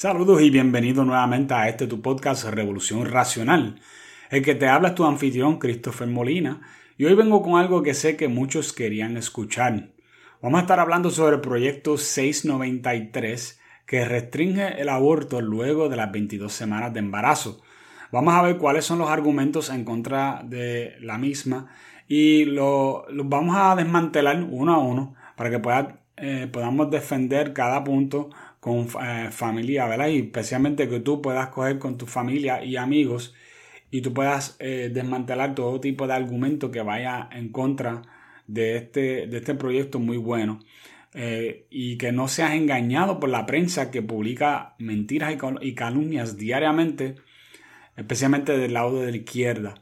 Saludos y bienvenido nuevamente a este tu podcast Revolución Racional. El que te habla es tu anfitrión Christopher Molina y hoy vengo con algo que sé que muchos querían escuchar. Vamos a estar hablando sobre el proyecto 693 que restringe el aborto luego de las 22 semanas de embarazo. Vamos a ver cuáles son los argumentos en contra de la misma y los lo vamos a desmantelar uno a uno para que pueda, eh, podamos defender cada punto con eh, familia, ¿verdad? Y especialmente que tú puedas coger con tu familia y amigos y tú puedas eh, desmantelar todo tipo de argumento que vaya en contra de este, de este proyecto muy bueno. Eh, y que no seas engañado por la prensa que publica mentiras y calumnias diariamente, especialmente del lado de la izquierda.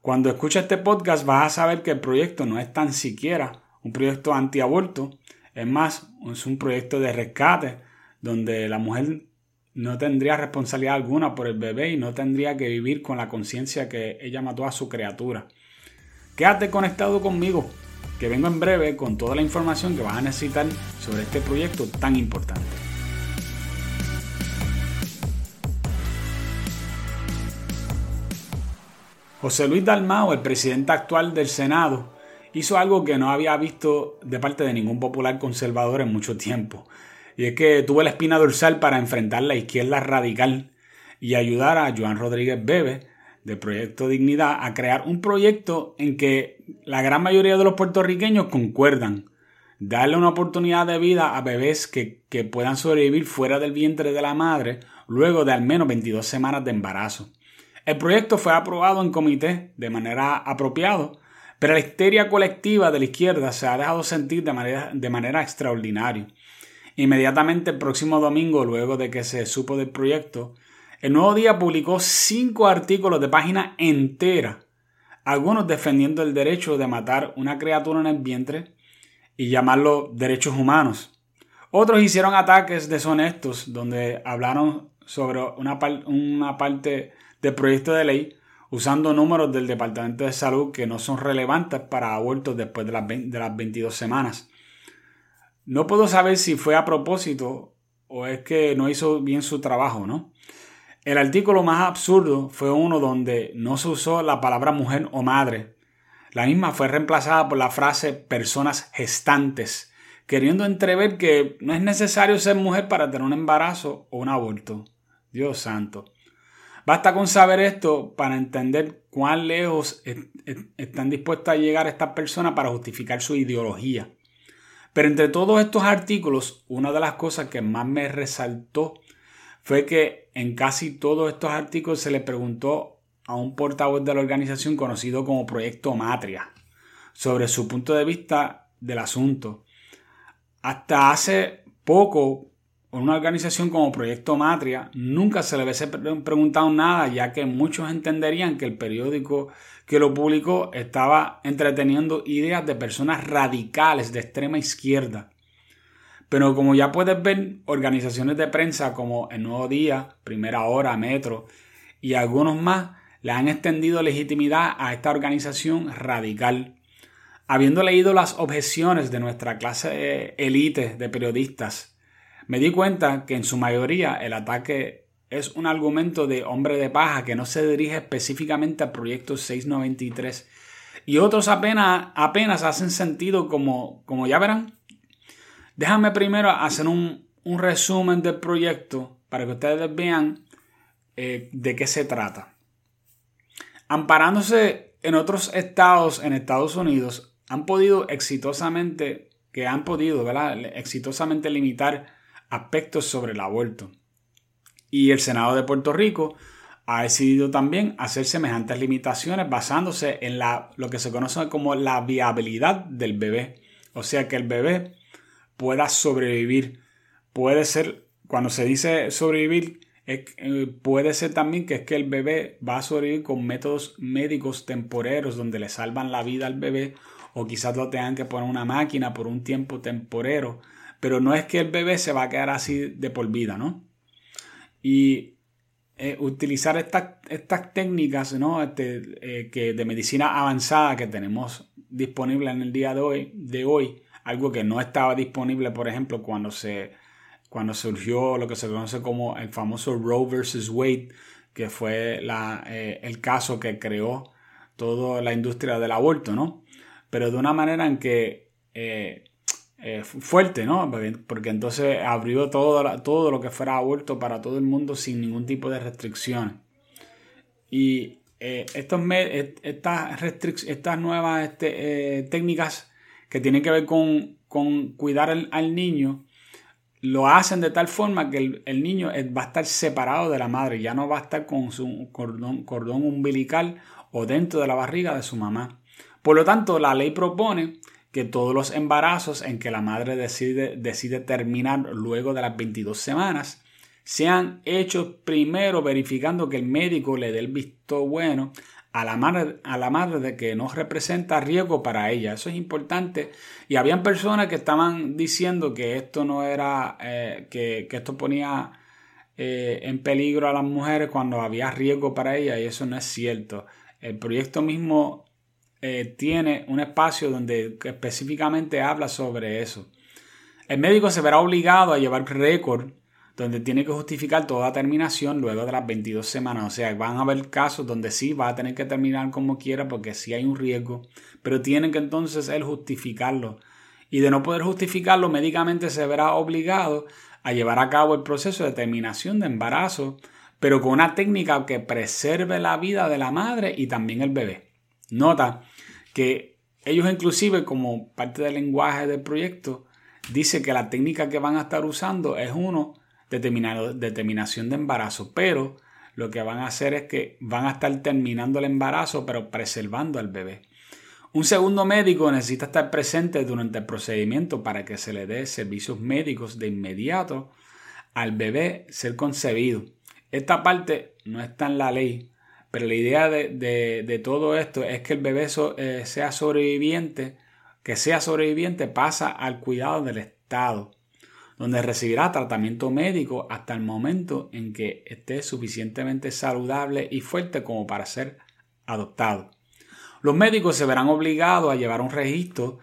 Cuando escuchas este podcast vas a saber que el proyecto no es tan siquiera un proyecto antiaborto, es más, es un proyecto de rescate donde la mujer no tendría responsabilidad alguna por el bebé y no tendría que vivir con la conciencia que ella mató a su criatura. Quédate conectado conmigo, que vengo en breve con toda la información que vas a necesitar sobre este proyecto tan importante. José Luis Dalmao, el presidente actual del Senado, hizo algo que no había visto de parte de ningún popular conservador en mucho tiempo. Y es que tuvo la espina dorsal para enfrentar la izquierda radical y ayudar a Joan Rodríguez Bebe del Proyecto Dignidad a crear un proyecto en que la gran mayoría de los puertorriqueños concuerdan. Darle una oportunidad de vida a bebés que, que puedan sobrevivir fuera del vientre de la madre luego de al menos 22 semanas de embarazo. El proyecto fue aprobado en comité de manera apropiada, pero la histeria colectiva de la izquierda se ha dejado sentir de manera, de manera extraordinaria. Inmediatamente el próximo domingo, luego de que se supo del proyecto, el Nuevo Día publicó cinco artículos de página entera, algunos defendiendo el derecho de matar una criatura en el vientre y llamarlo derechos humanos. Otros hicieron ataques deshonestos donde hablaron sobre una, parte del proyecto de ley usando números del Departamento de Salud que no son relevantes para abortos después de las, de las 22 semanas. No puedo saber si fue a propósito o es que no hizo bien su trabajo, ¿no? El artículo más absurdo fue uno donde no se usó la palabra mujer o madre. La misma fue reemplazada por la frase personas gestantes, queriendo entrever que no es necesario ser mujer para tener un embarazo o un aborto. Dios santo. Basta con saber esto para entender cuán lejos están dispuestas a llegar estas personas para justificar su ideología. Pero entre todos estos artículos, una de las cosas que más me resaltó fue que en casi todos estos artículos se le preguntó a un portavoz de la organización conocido como Proyecto Matria sobre su punto de vista del asunto. Hasta hace poco, una organización como Proyecto Matria nunca se le hubiese preguntado nada, ya que muchos entenderían que el periódico que lo publicó estaba entreteniendo ideas de personas radicales de extrema izquierda. Pero como ya puedes ver, organizaciones de prensa como El Nuevo Día, Primera Hora, Metro y algunos más le han extendido legitimidad a esta organización radical. Habiendo leído las objeciones de nuestra clase élite de periodistas, me di cuenta que en su mayoría el ataque es un argumento de hombre de paja que no se dirige específicamente al proyecto 693 y otros apenas, apenas hacen sentido como, como ya verán. Déjame primero hacer un, resumen del proyecto para que ustedes vean eh, de qué se trata. Amparándose en otros estados en Estados Unidos, han podido exitosamente, que han podido. Exitosamente limitar aspectos sobre el aborto. Y el Senado de Puerto Rico ha decidido también hacer semejantes limitaciones basándose en la, lo que se conoce como la viabilidad del bebé. O sea, que el bebé pueda sobrevivir. Puede ser, cuando se dice sobrevivir, eh, puede ser también que es que el bebé va a sobrevivir con métodos médicos temporeros donde le salvan la vida al bebé o quizás lo tengan que poner una máquina por un tiempo temporero. Pero no es que el bebé se va a quedar así de por vida, ¿no? Y eh, utilizar estas técnicas ¿no? Este, eh, de medicina avanzada que tenemos disponible en el día de hoy, de hoy, algo que no estaba disponible, por ejemplo, cuando se cuando surgió lo que se conoce como el famoso Roe versus Wade, que fue la, eh, el caso que creó toda la industria del aborto, ¿no? Pero de una manera en que eh, fuerte, ¿no? Porque, entonces abrió todo, todo lo que fuera aborto para todo el mundo sin ningún tipo de restricciones. Y estos, estas, estas nuevas este, técnicas que tienen que ver con, cuidar al niño, lo hacen de tal forma que el, niño va a estar separado de la madre, ya no va a estar con su cordón umbilical o dentro de la barriga de su mamá. Por lo tanto, la ley propone que todos los embarazos en que la madre decide, decide terminar luego de las 22 semanas sean hechos primero verificando que el médico le dé el visto bueno a la madre, a la madre de que no representa riesgo para ella. Eso es importante. Y habían personas que estaban diciendo que esto no era, eh, que, esto ponía eh, en peligro a las mujeres cuando había riesgo para ellas y eso no es cierto. El proyecto mismo eh, tiene un espacio donde específicamente habla sobre eso. El médico se verá obligado a llevar récord donde tiene que justificar toda terminación luego de las 22 semanas. O sea, van a haber casos donde sí va a tener que terminar como quiera porque sí hay un riesgo, pero tiene que entonces él justificarlo. Y de no poder justificarlo, médicamente se verá obligado a llevar a cabo el proceso de terminación de embarazo, pero con una técnica que preserve la vida de la madre y también el bebé. Nota que ellos inclusive como parte del lenguaje del proyecto dice que la técnica que van a estar usando es uno determinación de embarazo, pero lo que van a hacer es que van a estar terminando el embarazo, pero preservando al bebé. Un segundo médico necesita estar presente durante el procedimiento para que se le dé servicios médicos de inmediato al bebé ser concebido. Esta parte no está en la ley, pero la idea de, todo esto es que el bebé eh, sea sobreviviente, que sea sobreviviente pasa al cuidado del Estado donde recibirá tratamiento médico hasta el momento en que esté suficientemente saludable y fuerte como para ser adoptado. Los médicos se verán obligados a llevar un registro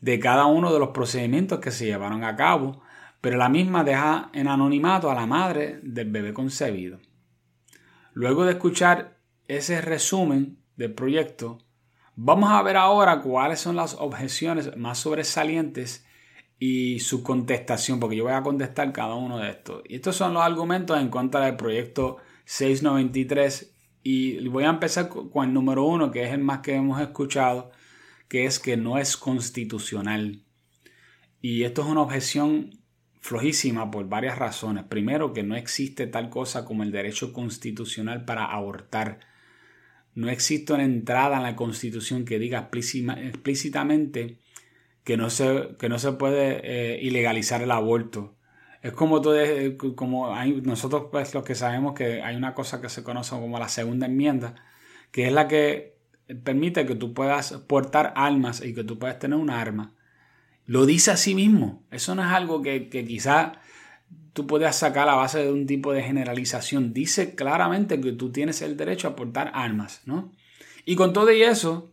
de cada uno de los procedimientos que se llevaron a cabo, pero la misma deja en anonimato a la madre del bebé concebido. Luego de escuchar ese resumen del proyecto, vamos a ver ahora cuáles son las objeciones más sobresalientes y su contestación, porque yo voy a contestar cada uno de estos. Y estos son los argumentos en contra del proyecto 693 y voy a empezar con el número uno, que es el más que hemos escuchado, que es que no es constitucional. Y esto es una objeción flojísima por varias razones. Primero, que no existe tal cosa como el derecho constitucional para abortar. No existe una entrada en la Constitución que diga explícitamente que no se, que no se puede eh, ilegalizar el aborto. Es como, todo, como nosotros pues los que sabemos que hay una cosa que se conoce como la segunda enmienda, que es la que permite que tú puedas portar armas y que tú puedas tener un arma. Lo dice a sí mismo. Eso no es algo que, que quizá tú puedas sacar a base de un tipo de generalización. Dice claramente que tú tienes el derecho a portar armas, ¿no? Y con todo y eso,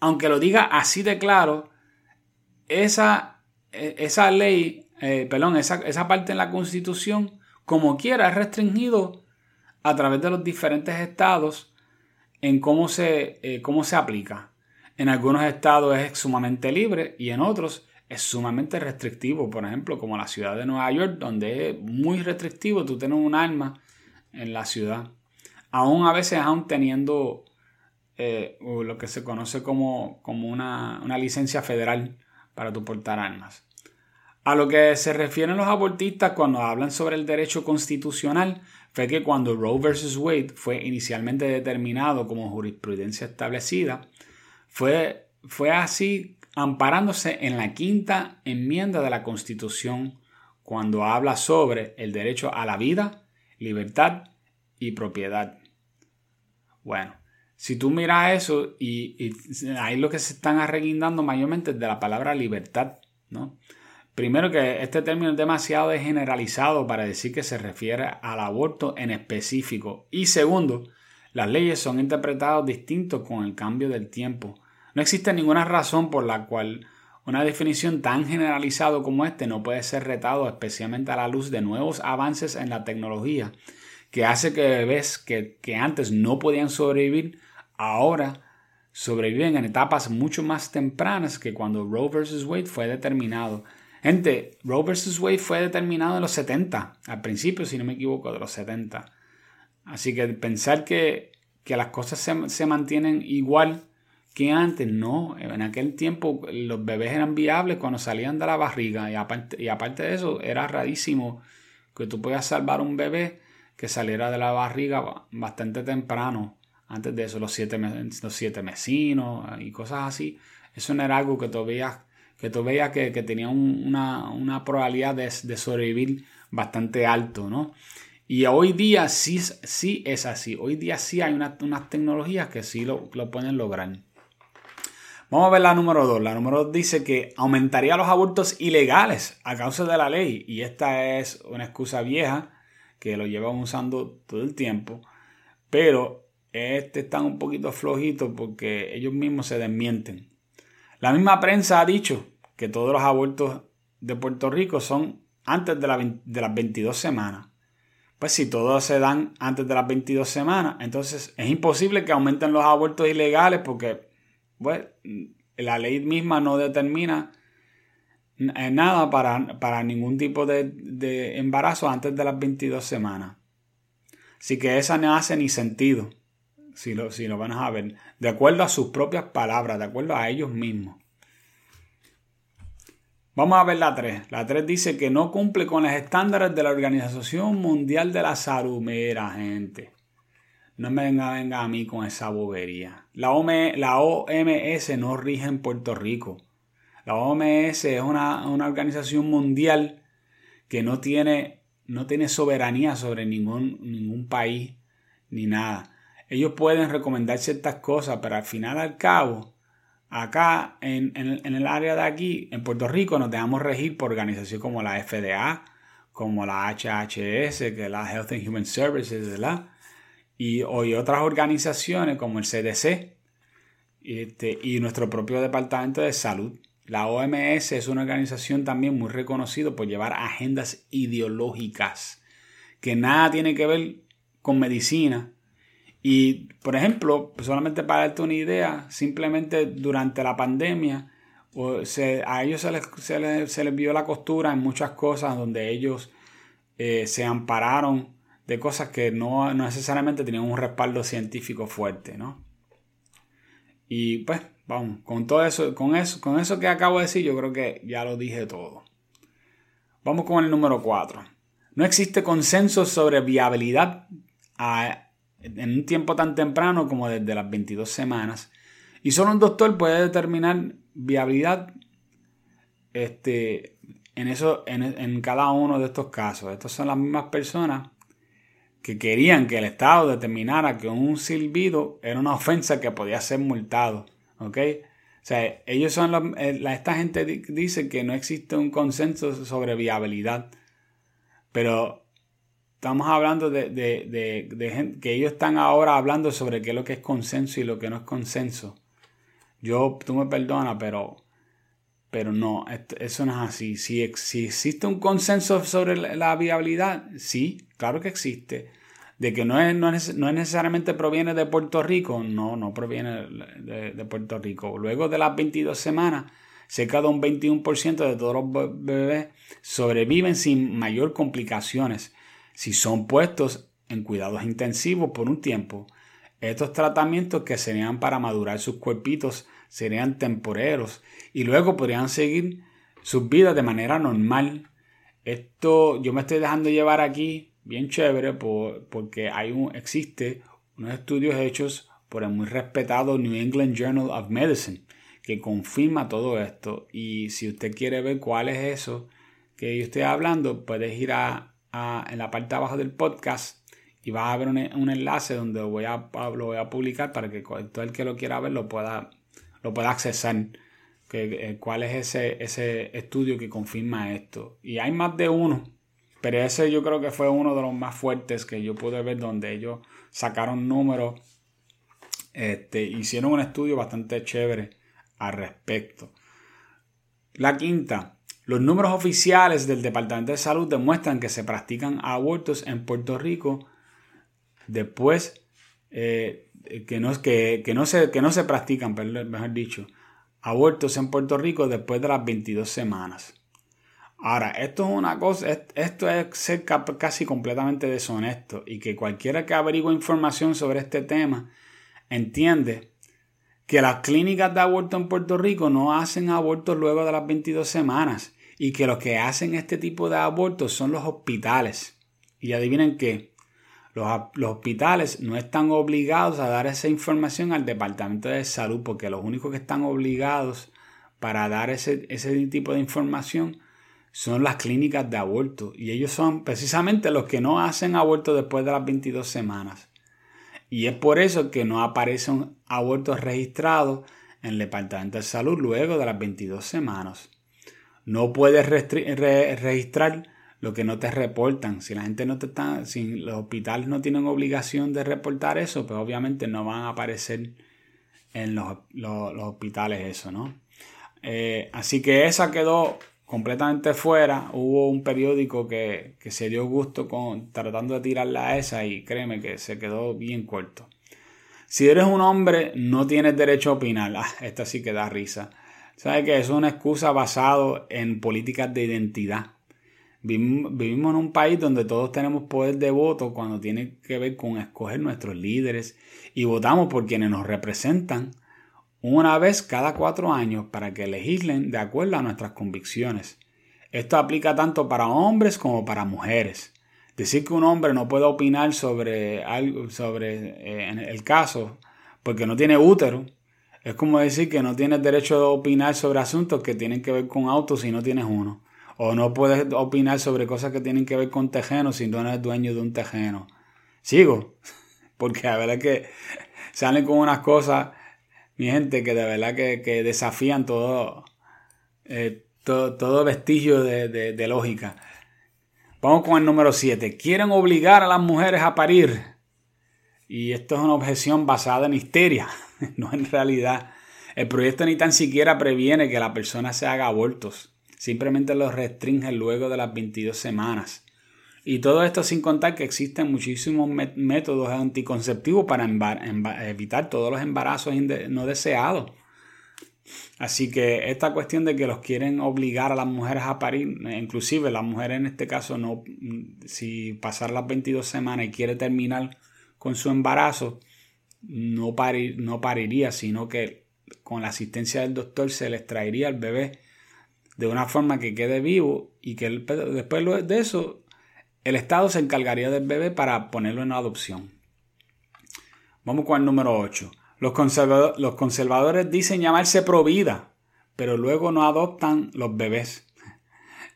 aunque lo diga así de claro, esa, e, esa ley, eh, perdón, esa, esa parte en la Constitución, como quiera, es restringido a través de los diferentes estados en cómo se, eh, cómo se aplica. En algunos estados es sumamente libre y en otros es sumamente restrictivo. Por ejemplo, como la ciudad de Nueva York, donde es muy restrictivo tú tener un arma en la ciudad. Aún a veces, aún teniendo eh, lo que se conoce como, como una, una licencia federal para tu portar armas. A lo que se refieren los abortistas cuando hablan sobre el derecho constitucional fue que cuando Roe vs. Wade fue inicialmente determinado como jurisprudencia establecida, fue, fue así amparándose en la quinta enmienda de la Constitución cuando habla sobre el derecho a la vida, libertad y propiedad. Bueno, si tú miras eso y, ahí lo que se están arreguindando mayormente es de la palabra libertad, ¿no? Primero que este término es demasiado generalizado para decir que se refiere al aborto en específico. Y segundo, las leyes son interpretadas distintos con el cambio del tiempo. No existe ninguna razón por la cual Una definición tan generalizada como este no puede ser retado especialmente a la luz de nuevos avances en la tecnología que hace que bebés que, que antes no podían sobrevivir ahora sobreviven en etapas mucho más tempranas que cuando Roe vs. Wade fue determinado. Gente, Roe vs. Wade fue determinado en los 70, al principio, si no me equivoco, de los 70. Así que pensar que, las cosas se, se mantienen igual que antes, no. En aquel tiempo los bebés eran viables cuando salían de la barriga y aparte, y aparte de eso era rarísimo que tú puedas salvar un bebé que saliera de la barriga bastante temprano. Antes de eso, los siete, los siete mesinos y cosas así. Eso no era algo que tú veías que, tú veías que, tenía una, probabilidad de, sobrevivir bastante alto, ¿no? Y hoy día sí, sí es así. Hoy día sí hay unas tecnologías que sí lo, lo pueden lograr. Vamos a ver la número 2. La número 2 dice que aumentaría los abortos ilegales a causa de la ley. Y esta es una excusa vieja que lo llevan usando todo el tiempo. Pero este está un poquito flojito porque ellos mismos se desmienten. La misma prensa ha dicho que todos los abortos de Puerto Rico son antes de, de las 22 semanas. Pues si todos se dan antes de las 22 semanas, entonces es imposible que aumenten los abortos ilegales porque pues, la ley misma no determina eh, nada para, para ningún tipo de, embarazo antes de las 22 semanas. Así que esa no hace ni sentido, si lo, si lo van a ver, de acuerdo a sus propias palabras, de acuerdo a ellos mismos. Vamos a ver la 3. La 3 dice que no cumple con los estándares de la Organización Mundial de la Salud. Mira, gente. No me venga, venga a mí con esa bobería. La, la OMS no rige en Puerto Rico. La OMS es una, organización mundial que no tiene, no tiene soberanía sobre ningún, ningún país ni nada. Ellos pueden recomendar ciertas cosas, pero al final al cabo, acá en, en, el área de aquí, en Puerto Rico, nos dejamos regir por organizaciones como la FDA, como la HHS, que es la Health and Human Services, ¿verdad? Y, hoy otras organizaciones como el CDC este, y nuestro propio Departamento de Salud. La OMS es una organización también muy reconocida por llevar agendas ideológicas que nada tiene que ver con medicina. Y, por ejemplo, solamente para darte una idea, simplemente durante la pandemia, a ellos se les, se, les, vio la costura en muchas cosas donde ellos eh, se ampararon de cosas que no, necesariamente tenían un respaldo científico fuerte, ¿no? Y pues, vamos, con todo eso, con eso, con eso que acabo de decir, yo creo que ya lo dije todo. Vamos con el número 4. No existe consenso sobre viabilidad en un tiempo tan temprano como desde las 22 semanas. Y solo un doctor puede determinar viabilidad este, en, eso, en, en cada uno de estos casos. Estas son las mismas personas que querían que el Estado determinara que un silbido era una ofensa que podía ser multado. ¿Ok? O sea, ellos son los, eh, esta gente dice que no existe un consenso sobre viabilidad. Pero estamos hablando de, de, gente, que ellos están ahora hablando sobre qué es lo que es consenso y lo que no es consenso. Yo, tú me perdonas, pero, pero no, eso no es así. Si, si existe un consenso sobre la viabilidad, sí, claro que existe. De que no es, no es, necesariamente proviene de Puerto Rico, no, no proviene de, Puerto Rico. Luego de las 22 semanas, cerca de un 21% de todos los bebés sobreviven sin mayor complicaciones si son puestos en cuidados intensivos por un tiempo. Estos tratamientos que serían para madurar sus cuerpitos serían temporeros y luego podrían seguir sus vidas de manera normal esto yo me estoy dejando llevar aquí, bien chévere, porque hay un, existe unos estudios hechos por el muy respetado New England Journal of Medicine que confirma todo esto. Y si usted quiere ver cuál es eso que yo estoy hablando, puedes ir a, en la parte de abajo del podcast y vas a ver un, enlace donde voy a, lo voy a publicar para que todo el que lo quiera ver lo pueda, lo pueda accesar. Eh, cuál es ese, ese estudio que confirma esto. Y hay más de uno, pero ese yo creo que fue uno de los más fuertes que yo pude ver donde ellos sacaron números, este, hicieron un estudio bastante chévere al respecto. La quinta, los números oficiales del Departamento de Salud demuestran que se practican abortos en Puerto Rico después eh, que, no, que, que, no se, que no se practican, mejor dicho, abortos en Puerto Rico después de las 22 semanas. Ahora, esto es una cosa, esto es ser casi completamente deshonesto y que cualquiera que averigüe información sobre este tema entiende que las clínicas de aborto en Puerto Rico no hacen abortos luego de las 22 semanas y que los que hacen este tipo de abortos son los hospitales. Y adivinen qué, los, hospitales no están obligados a dar esa información al Departamento de Salud porque los únicos que están obligados para dar ese tipo de información son las clínicas de aborto y ellos son precisamente los que no hacen aborto después de las 22 semanas. Y es por eso que no aparecen abortos registrados en el Departamento de Salud luego de las 22 semanas. No puedes registrar lo que no te reportan. Si la gente no te está, si los hospitales no tienen obligación de reportar eso, pues obviamente no van a aparecer en los, hospitales eso, ¿no? Eh, así que esa quedó completamente fuera. Hubo un periódico que, se dio gusto con tratando de tirarla a esa y créeme que se quedó bien corto. Si eres un hombre, no tienes derecho a opinar. Ah, esta sí que da risa. ¿Sabes que Es una excusa basada en políticas de identidad. Vivimos en un país donde todos tenemos poder de voto cuando tiene que ver con escoger nuestros líderes y votamos por quienes nos representan una vez cada cuatro años para que legislen de acuerdo a nuestras convicciones. Esto aplica tanto para hombres como para mujeres. Decir que un hombre no puede opinar sobre algo, sobre eh, el caso porque no tiene útero, es como decir que no tienes derecho a opinar sobre asuntos que tienen que ver con autos si no tienes uno. O no puedes opinar sobre cosas que tienen que ver con tejenos si no eres dueño de un tejeno. Sigo, porque a ver que salen con unas cosas mi gente, que de verdad que, desafían todo, eh, todo, vestigio de, lógica. Vamos con el número 7. Quieren obligar a las mujeres a parir. Y esto es una objeción basada en histeria, no en realidad. El proyecto ni tan siquiera previene que la persona se haga abortos. Simplemente los restringe luego de las 22 semanas. Y todo esto sin contar que existen muchísimos métodos anticonceptivos para evitar todos los embarazos no deseados. Así que esta cuestión de que los quieren obligar a las mujeres a parir, inclusive la mujer en este caso no, si pasar las 22 semanas y quiere terminar con su embarazo, no, no pariría, sino que con la asistencia del doctor se les traería el bebé de una forma que quede vivo y que después de eso el Estado se encargaría del bebé para ponerlo en adopción. Vamos con el número 8. Los, conservadores dicen llamarse pro vida, pero luego no adoptan los bebés.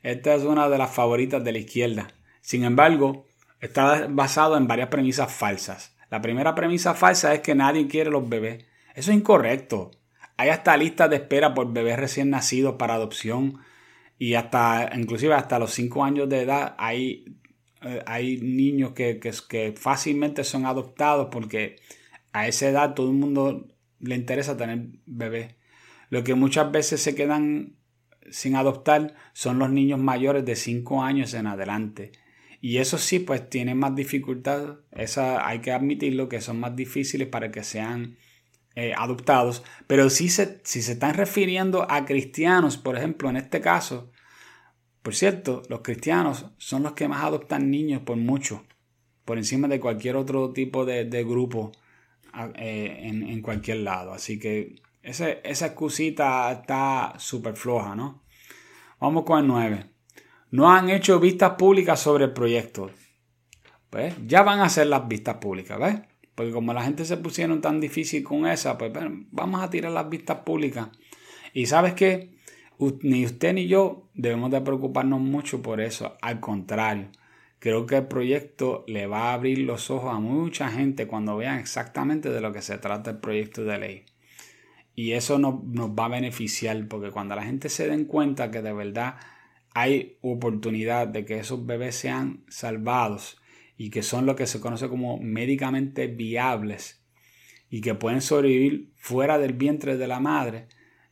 Esta es una de las favoritas de la izquierda. Sin embargo, está basado en varias premisas falsas. La primera premisa falsa es que nadie quiere los bebés. Eso es incorrecto. Hay hasta listas de espera por bebés recién nacidos para adopción y hasta, inclusive hasta los 5 años de edad hay eh, hay niños que, que, fácilmente son adoptados porque a esa edad todo el mundo le interesa tener bebés. Lo que muchas veces se quedan sin adoptar son los niños mayores de 5 años en adelante. Y eso sí, pues tienen más dificultad. Esa, hay que admitirlo que son más difíciles para que sean eh, adoptados. Pero si se, si se están refiriendo a cristianos, por ejemplo, en este caso, por cierto, los cristianos son los que más adoptan niños por mucho, por encima de cualquier otro tipo de, grupo eh, en, cualquier lado. Así que esa, esa excusita está súper floja, ¿no? Vamos con el 9. No han hecho vistas públicas sobre el proyecto. Pues ya van a hacer las vistas públicas, ¿ves? Porque como la gente se pusieron tan difícil con esa, pues vamos a tirar las vistas públicas. Y sabes qué? Ni usted ni yo debemos de preocuparnos mucho por eso. Al contrario, creo que el proyecto le va a abrir los ojos a mucha gente cuando vean exactamente de lo que se trata el proyecto de ley. Y eso nos, nos va a beneficiar porque cuando la gente se den cuenta que de verdad hay oportunidad de que esos bebés sean salvados y que son lo que se conoce como médicamente viables y que pueden sobrevivir fuera del vientre de la madre,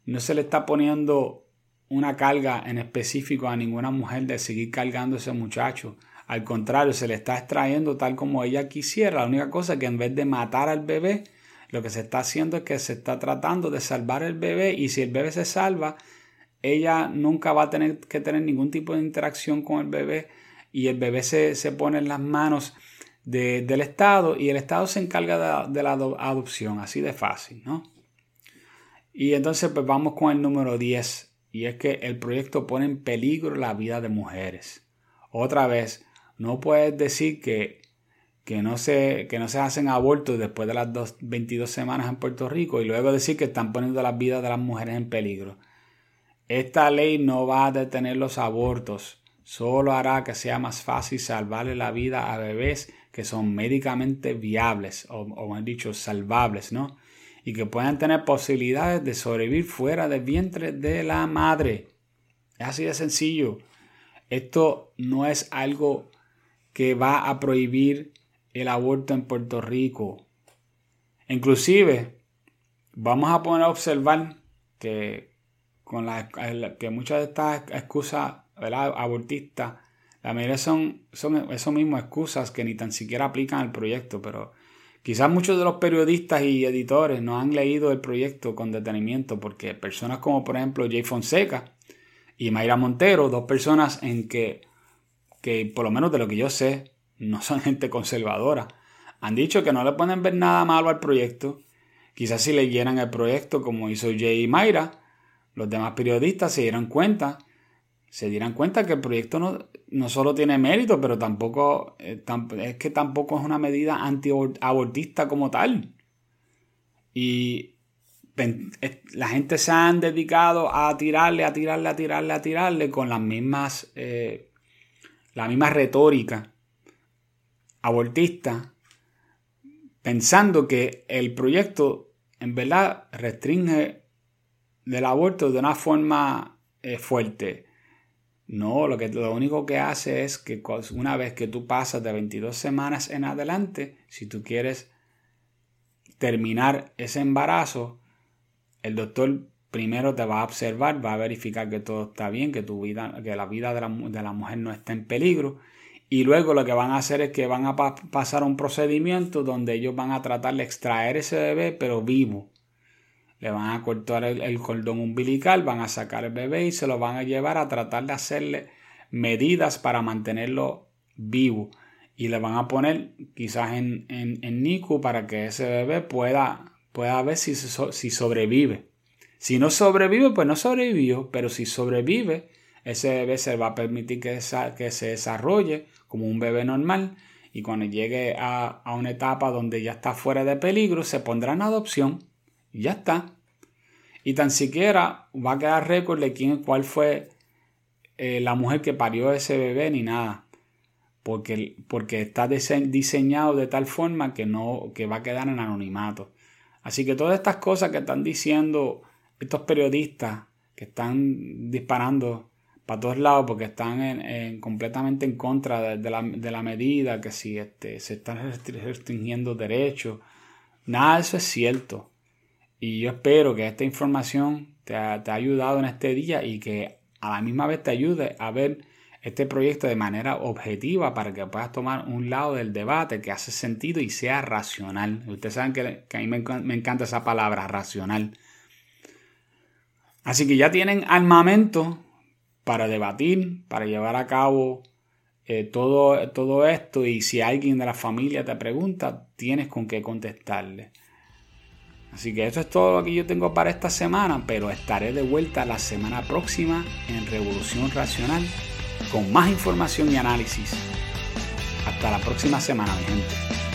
no se le está poniendo una carga en específico a ninguna mujer de seguir cargando a ese muchacho. Al contrario, se le está extrayendo tal como ella quisiera. La única cosa es que en vez de matar al bebé, lo que se está haciendo es que se está tratando de salvar el bebé y si el bebé se salva, ella nunca va a tener que tener ningún tipo de interacción con el bebé y el bebé se, pone en las manos del Estado y el Estado se encarga de, de la adopción, así de fácil, ¿no? Y entonces pues vamos con el número 10 y es que el proyecto pone en peligro la vida de mujeres. Otra vez, no puedes decir que, que, no, se, que no se hacen abortos después de las 22 semanas en Puerto Rico y luego decir que están poniendo la vida de las mujeres en peligro. Esta ley no va a detener los abortos, solo hará que sea más fácil salvarle la vida a bebés que son médicamente viables o, o han dicho salvables, ¿no? Y que puedan tener posibilidades de sobrevivir fuera del vientre de la madre. Es así de sencillo. Esto no es algo que va a prohibir el aborto en Puerto Rico. Inclusive, vamos a poner a observar que con la, que muchas de estas excusas abortistas, la mayoría son, son eso excusas que ni tan siquiera aplican al proyecto, pero Quizás muchos de los periodistas y editores no han leído el proyecto con detenimiento porque personas como por ejemplo Jay Fonseca y Mayra Montero, dos personas en que, que por lo menos de lo que yo sé, no son gente conservadora, han dicho que no le pueden ver nada malo al proyecto. Quizás si leyeran el proyecto como hizo Jay y Mayra, los demás periodistas se dieran cuenta se dieran cuenta que el proyecto no, no solo tiene mérito, pero tampoco eh, es que tampoco es una medida antiabortista como tal. Y la gente se han dedicado a tirarle, a tirarle, a tirarle, a tirarle con las mismas, eh, la misma retórica abortista, pensando que el proyecto en verdad restringe del aborto de una forma eh, fuerte. No, lo, que, lo único que hace es que una vez que tú pasas de 22 semanas en adelante, si tú quieres terminar ese embarazo, el doctor primero te va a observar, va a verificar que todo está bien, que tu vida, que la vida de la, de la mujer no está en peligro. Y luego lo que van a hacer es que van a pasar un procedimiento donde ellos van a tratar de extraer ese bebé, pero vivo le van a cortar el, cordón umbilical, van a sacar el bebé y se lo van a llevar a tratar de hacerle medidas para mantenerlo vivo. Y le van a poner quizás en, en, NICU para que ese bebé pueda, pueda ver si, si sobrevive. Si no sobrevive, pues no sobrevivió, pero si sobrevive, ese bebé se va a permitir que, que se desarrolle como un bebé normal y cuando llegue a, a una etapa donde ya está fuera de peligro, se pondrá en adopción y ya está. Y tan siquiera va a quedar récord de quién, cuál fue eh, la mujer que parió ese bebé ni nada. Porque, porque está diseñado de tal forma que, no, que va a quedar en anonimato. Así que todas estas cosas que están diciendo estos periodistas que están disparando para todos lados porque están en, completamente en contra de, la, medida, que si este, se están restringiendo derechos, nada de eso es cierto. Y yo espero que esta información te ha, ayudado en este día y que a la misma vez te ayude a ver este proyecto de manera objetiva para que puedas tomar un lado del debate que hace sentido y sea racional. Ustedes saben que, a mí me, encanta esa palabra, racional. Así que ya tienen armamento para debatir, para llevar a cabo eh, todo, todo esto y si alguien de la familia te pregunta, tienes con qué contestarle. Así que eso es todo lo que yo tengo para esta semana, pero estaré de vuelta la semana próxima en Revolución Racional con más información y análisis. Hasta la próxima semana, mi gente.